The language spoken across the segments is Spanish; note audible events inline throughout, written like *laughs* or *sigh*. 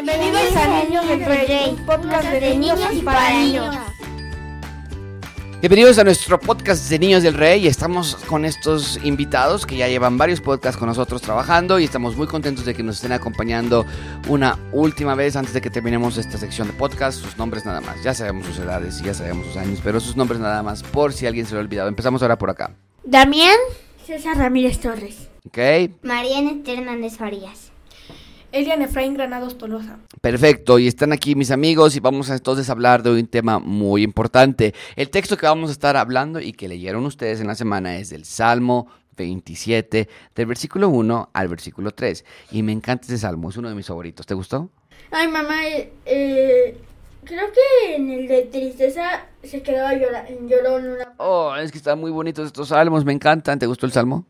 Bienvenidos a Niños del Rey, un podcast de niños y para niños. Bienvenidos a nuestro podcast de Niños del Rey. Estamos con estos invitados que ya llevan varios podcasts con nosotros trabajando y estamos muy contentos de que nos estén acompañando una última vez antes de que terminemos esta sección de podcast. Sus nombres nada más. Ya sabemos sus edades y ya sabemos sus años, pero sus nombres nada más por si alguien se lo ha olvidado. Empezamos ahora por acá. Damián César Ramírez Torres. ¿Ok? Mariana Hernández Farías. Elian Efraín Granados Tolosa. Perfecto, y están aquí mis amigos y vamos a entonces hablar de un tema muy importante. El texto que vamos a estar hablando y que leyeron ustedes en la semana es del Salmo 27, del versículo 1 al versículo 3. Y me encanta ese salmo, es uno de mis favoritos. ¿Te gustó? Ay, mamá, eh, creo que en el de tristeza se quedaba llora llorón una... Oh, es que están muy bonitos estos salmos, me encantan. ¿Te gustó el salmo?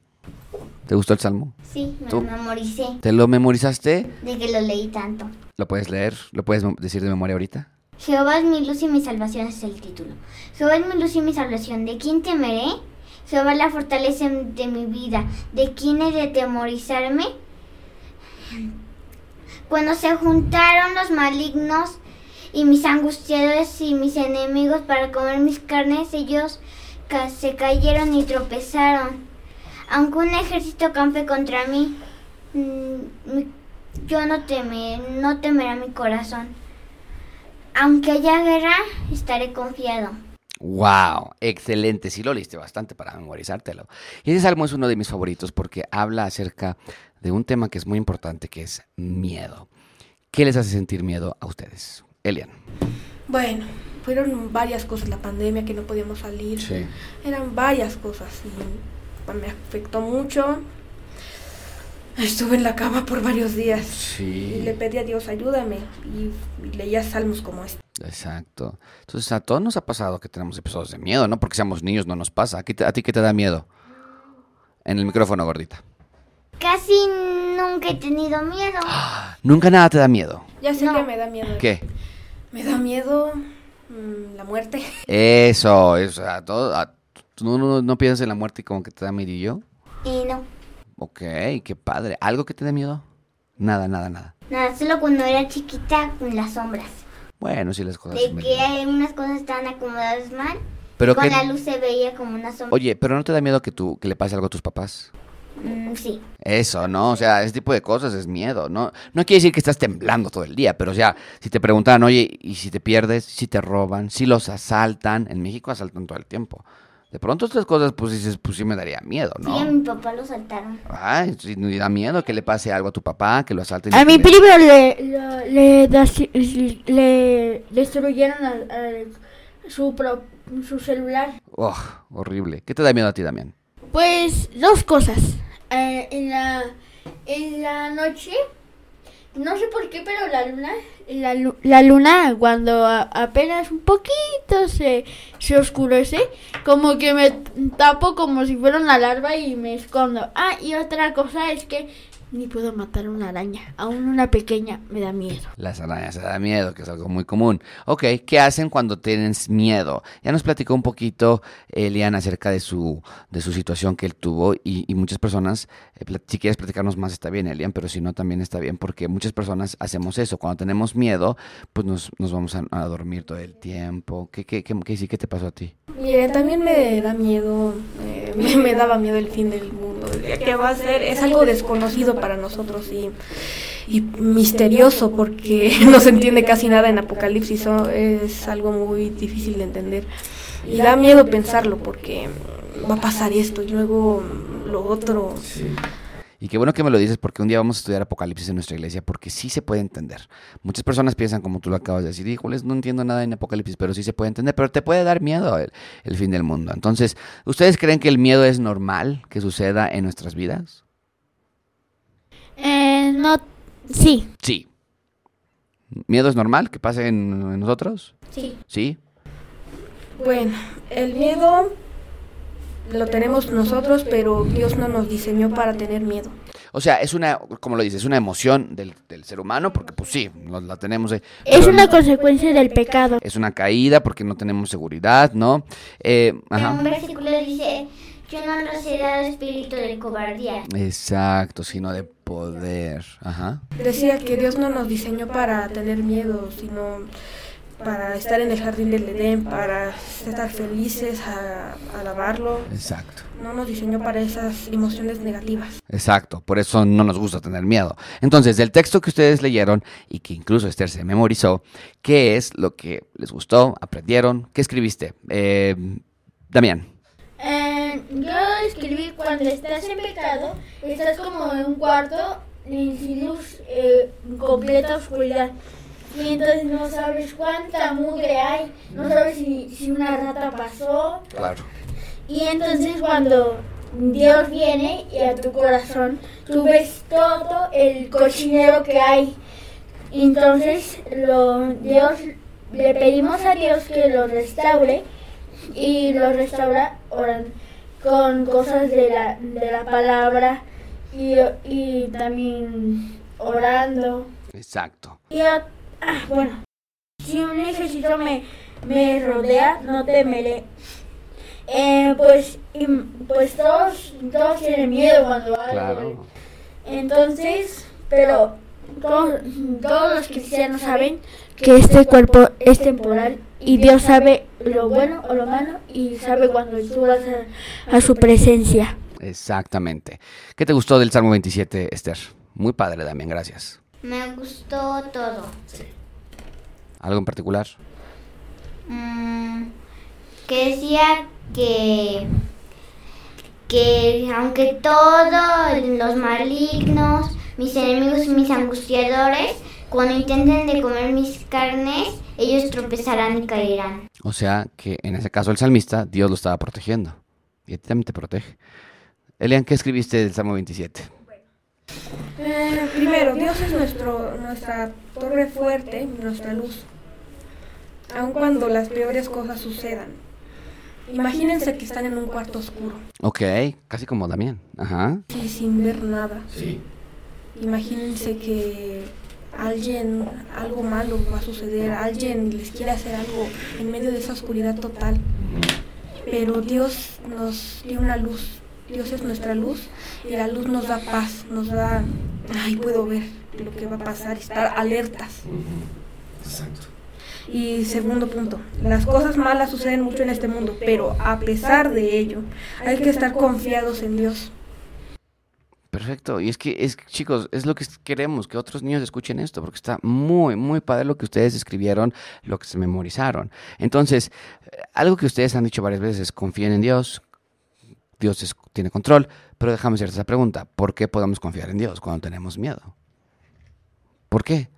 ¿Te gustó el salmo? Sí, me ¿Tú? lo memoricé ¿Te lo memorizaste? de que lo leí tanto. ¿Lo puedes leer? ¿Lo puedes decir de memoria ahorita? Jehová es mi luz y mi salvación es el título. Jehová es mi luz y mi salvación. ¿De quién temeré? Jehová es la fortaleza de mi vida. ¿De quién he de temorizarme? Cuando se juntaron los malignos y mis angustiadores y mis enemigos para comer mis carnes, ellos se cayeron y tropezaron. Aunque un ejército campe contra mí, mm, mi- yo no teme, no temerá mi corazón. Aunque haya guerra, estaré confiado. ¡Wow! Excelente, sí lo leíste bastante para memorizártelo. Y ese salmo es uno de mis favoritos porque habla acerca de un tema que es muy importante, que es miedo. ¿Qué les hace sentir miedo a ustedes? Elian. Bueno, fueron varias cosas, la pandemia que no podíamos salir, Sí. eran varias cosas y me afectó mucho. Estuve en la cama por varios días y le pedí a Dios ayúdame y, y leía salmos como este. Exacto. Entonces a todos nos ha pasado que tenemos episodios de miedo, ¿no? Porque seamos niños no nos pasa. ¿A, ti- a ti qué te da miedo? En el micrófono, gordita. Casi nunca he tenido miedo. *gasps* Nunca nada te da miedo. Ya sé No. que me da miedo. ¿Qué? Me da miedo mm, la muerte. Eso, eso. A todo, a- ¿tú no, no, no piensas en la muerte y como que te da miedo? Y no, Ok, qué padre. ¿Algo que te dé miedo? Nada, nada, nada. nada, solo cuando era chiquita con las sombras. Bueno, sí las cosas. De que algunas cosas estaban acomodadas mal. Pero con que- la luz se veía como una sombra. Oye, pero ¿no te da miedo que, tú, que le pase algo a tus papás? Mm, sí. Eso, ¿no? O sea, ese tipo de cosas es miedo, ¿no? No quiere decir que estás temblando todo el día, pero o sea, si te preguntan, oye, ¿y si te pierdes? ¿Si te roban? ¿Si los asaltan? En México asaltan todo el tiempo. De pronto estas cosas, pues dices, pues sí me daría miedo, Sí, a ¿no? mi papá lo saltaron. Ay, sí, me da miedo que le pase algo a tu papá, que lo asalten. A mi le- primo le, le, le, das- le destruyeron al- al- su, pro- su celular. Ugh, horrible. ¿Qué te da miedo a ti, Damián? Pues dos cosas. Eh, en, la, en la noche, no sé por qué, pero la luna, la, la luna cuando apenas un poquito se, se oscurece, como que me tapo como si fuera una larva y me escondo. Ah, y otra cosa es que ni puedo matar una araña, aún una pequeña me da miedo. Las arañas se da miedo, que es algo muy común. Ok, ¿qué hacen cuando tienes miedo? Ya nos platicó un poquito Elian acerca de su, de su situación que él tuvo y, y muchas personas, eh, si quieres platicarnos más está bien Elian, pero si no también está bien porque muchas personas hacemos eso. Cuando tenemos miedo, pues nos, nos vamos a, a dormir todo el tiempo. ¿Qué, qué, qué, qué, sí, qué te pasó a ti? También me da miedo, eh, me, *laughs* me daba miedo el fin del mundo. ¿Qué va a ser? Es algo desconocido para nosotros y, misterioso porque *laughs* no se entiende casi nada en Apocalipsis. so- es algo muy difícil de entender. Y da miedo pensarlo porque va a pasar esto y luego lo otro. Y qué bueno que me lo dices porque un día vamos a estudiar Apocalipsis en nuestra iglesia porque sí se puede entender. Muchas personas piensan como tú lo acabas de decir, híjoles, no entiendo nada en Apocalipsis, pero sí se puede entender, pero te puede dar miedo el, el fin del mundo. Entonces, ¿ustedes creen que el miedo es normal que suceda en nuestras vidas? Eh, no, sí. Sí. ¿Miedo es normal que pase en, en nosotros? Sí. Sí. Bueno, el miedo lo tenemos nosotros, pero Dios no nos diseñó para tener miedo. O sea, es una, como lo dices, es una emoción del, del ser humano, porque pues sí, nos la tenemos. eh, Es una consecuencia del pecado. es una caída porque no tenemos seguridad, ¿no? Eh, ajá. un versículo dice Yo no he dado espíritu de cobardía. Exacto, sino de poder. Ajá. Decía que Dios no nos diseñó para tener miedo, sino para estar en el jardín del Edén, para estar felices, a, a alabarlo. Exacto. No nos diseñó para esas emociones negativas. Exacto, por eso no nos gusta tener miedo. Entonces, del texto que ustedes leyeron y que incluso Esther se memorizó, ¿qué es lo que les gustó, aprendieron? ¿Qué escribiste? Eh, Damián. Eh, yo escribí cuando estás en pecado, estás como en un cuarto sin luz, eh, completa oscuridad. Y entonces no sabes cuánta mugre hay, no sabes si, si una rata pasó. Claro. Y entonces cuando Dios viene y a tu corazón, tú ves todo el cochinero que hay. Entonces lo, Dios, le pedimos a Dios que lo restaure y lo restaura oran, con cosas de la, de la palabra y, y también orando. Exacto. Y ah, bueno, si un ejército me, me rodea, no temeré. Eh, pues, pues todos, todos tienen miedo cuando algo. Claro. Entonces, pero todos, todos los cristianos saben que este cuerpo es temporal y Dios sabe lo bueno o lo malo y sabe cuando tú vas a, a su presencia. Exactamente. ¿Qué te gustó del Salmo 27, Esther? Muy padre, Damián, gracias. Me gustó todo. ¿Algo en particular? Mm, que decía que que aunque todos los malignos, mis enemigos y mis angustiadores, cuando intenten de comer mis carnes, ellos tropezarán y caerán. O sea, que en ese caso el salmista, Dios lo estaba protegiendo. Y a ti también te protege. Elian, ¿qué escribiste del Salmo 27? Eh, primero, Dios es nuestro, nuestra torre fuerte, nuestra luz. Aun cuando las peores cosas sucedan. Imagínense que están en un cuarto oscuro Ok, casi como Damián. Ajá. y sin ver nada. Imagínense que alguien, algo malo va a suceder, alguien les quiere hacer algo en medio de esa oscuridad total. Pero Dios nos dio una luz. Dios es nuestra luz y la luz nos da paz, nos da, ay, puedo ver lo que va a pasar, estar alertas. Y segundo punto, las cosas malas suceden mucho en este mundo, pero a pesar de ello, hay que estar confiados en Dios. Perfecto. Y es que, es, chicos, es lo que queremos, que otros niños escuchen esto, porque está muy, muy padre lo que ustedes escribieron, lo que se memorizaron. Entonces, algo que ustedes han dicho varias veces es confíen en Dios, Dios es- tiene control, pero déjame hacerte esa pregunta, ¿por qué podemos confiar en Dios cuando tenemos miedo? ¿Por qué?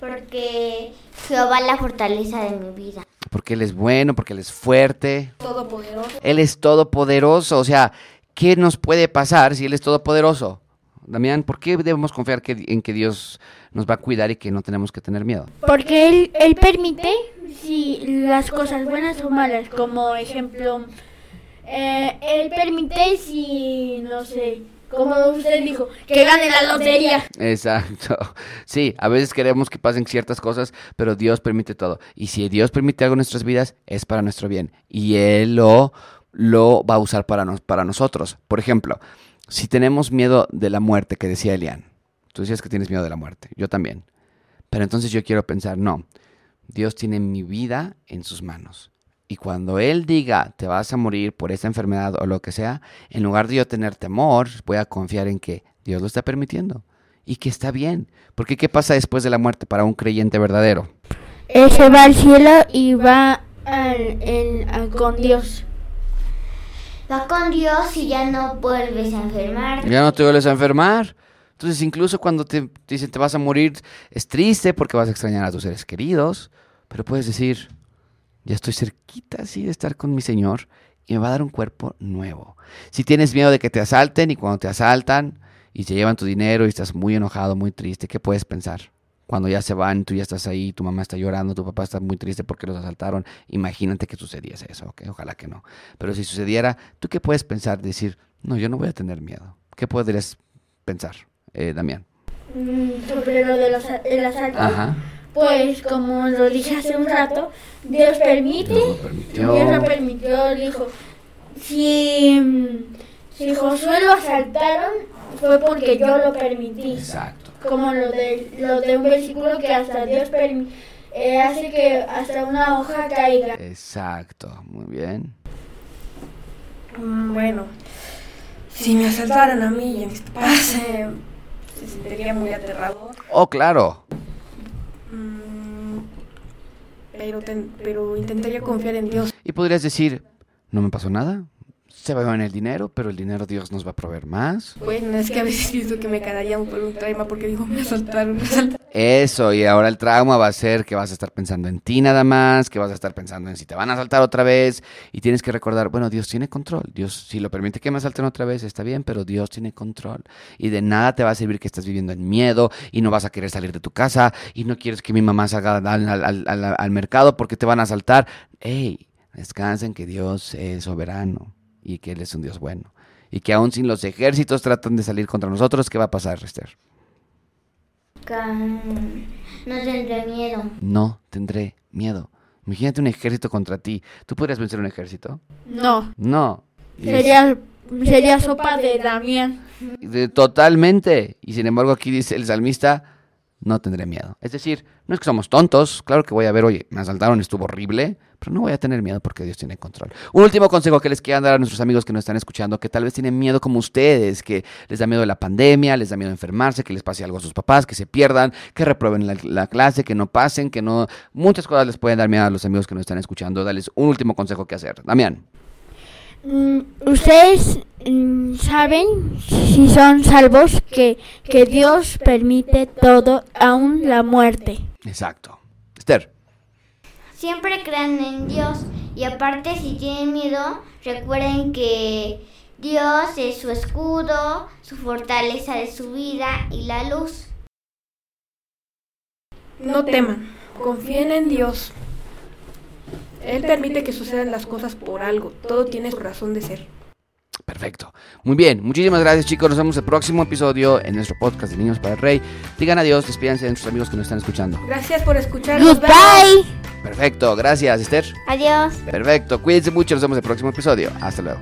Porque Jehová es la fortaleza de mi vida. Porque Él es bueno, porque Él es fuerte, Todopoderoso. Él es todopoderoso. O sea, ¿qué nos puede pasar si Él es todopoderoso? Damián, ¿por qué debemos confiar que- en que Dios nos va a cuidar y que no tenemos que tener miedo? Porque él, él permite si las cosas buenas o malas, como ejemplo, eh, él permite si, no sé, como usted dijo, que gane la lotería. Exacto. *laughs* Sí, a veces queremos que pasen ciertas cosas, pero Dios permite todo. Y si Dios permite algo en nuestras vidas, es para nuestro bien. Y Él lo, lo va a usar para, nos- para nosotros. Por ejemplo, si tenemos miedo de la muerte, que decía Elian, tú decías que tienes miedo de la muerte, yo también. Pero entonces yo quiero pensar, no, Dios tiene mi vida en sus manos. Y cuando Él diga, te vas a morir por esta enfermedad o lo que sea, en lugar de yo tener temor, voy a confiar en que Dios lo está permitiendo y que está bien. Porque ¿qué pasa después de la muerte para un creyente verdadero? Él se va al cielo y va al- en- a- con Dios. Va con Dios y ya no vuelves a enfermar. Ya no te vuelves a enfermar. Entonces, incluso cuando te dicen te vas a morir, es triste porque vas a extrañar a tus seres queridos. Pero puedes decir, ya estoy cerquita así de estar con mi Señor y me va a dar un cuerpo nuevo. Si tienes miedo de que te asalten y cuando te asaltan y se llevan tu dinero y estás muy enojado, muy triste, ¿qué puedes pensar? Cuando ya se van, tú ya estás ahí, tu mamá está llorando, tu papá está muy triste porque los asaltaron. Imagínate que sucediese eso, ¿ok? Ojalá que no. Pero si sucediera, ¿tú qué puedes pensar? Decir, no, yo no voy a tener miedo. ¿Qué podrías pensar, eh, Damián? Mm, Sobre lo del asa- el asalto. Ajá. Pues como lo dije hace un rato, Dios permite, Dios lo permitió. Dios lo permitió, dijo, si, mm, si Josué lo asaltaron, fue porque yo lo permití. Exacto. Como lo de, lo de un versículo que hasta Dios permi- eh, hace que hasta una hoja caiga. Exacto, muy bien. Mm, Bueno, si me asaltaran a mí y a mis papás, eh, se sentiría muy aterrador. Oh, claro. Mm, Pero, ten- pero intentaría confiar en Dios. Y podrías decir, no me pasó nada. Se va en el dinero, pero el dinero Dios nos va a proveer más. Bueno, es que a veces pienso que me quedaría por un trauma porque digo, me asaltaron, me asaltaron. Eso, y ahora el trauma va a ser que vas a estar pensando en ti nada más, que vas a estar pensando en si te van a asaltar otra vez, y tienes que recordar, bueno, Dios tiene control, Dios si lo permite que me asalten otra vez, está bien, pero Dios tiene control, y de nada te va a servir que estás viviendo en miedo, y no vas a querer salir de tu casa, y no quieres que mi mamá salga al, al- al- al- al mercado porque te van a asaltar. ¡Ey! Descansen que Dios es soberano, y que Él es un Dios bueno, y que aún sin los ejércitos tratan de salir contra nosotros, ¿qué va a pasar, Esther? Can- No tendré miedo. No tendré miedo. Imagínate un ejército contra ti. ¿Tú podrías vencer un ejército? No, No. Sería, sería sopa de Damián. totalmente. Y sin embargo aquí dice el salmista, no tendré miedo. Es decir, no es que somos tontos. Claro que voy a ver, oye, me asaltaron, estuvo horrible. Pero no voy a tener miedo porque Dios tiene control. Un último consejo que les quieran dar a nuestros amigos que nos están escuchando, que tal vez tienen miedo como ustedes, que les da miedo la pandemia, les da miedo enfermarse, que les pase algo a sus papás, que se pierdan, que reprueben la, la clase, que no pasen, que no... Muchas cosas les pueden dar miedo a los amigos que nos están escuchando. Dales un último consejo que hacer. Damián. Mm, Ustedes mm, saben, si son salvos, que, que Dios permite todo, aún la muerte. Exacto. Esther. Siempre crean en Dios y aparte si tienen miedo, recuerden que Dios es su escudo, su fortaleza de su vida y la luz. No teman, confíen en Dios. Él permite que sucedan las cosas por algo. Todo tiene su razón de ser. Perfecto. Muy bien. Muchísimas gracias, chicos. Nos vemos el próximo episodio en nuestro podcast de Niños para el Rey. Digan adiós, despídanse de nuestros amigos que nos están escuchando. Gracias por escucharnos. Goodbye. Perfecto. Gracias, Esther. Adiós. Perfecto. Cuídense mucho. Nos vemos el próximo episodio. Hasta luego.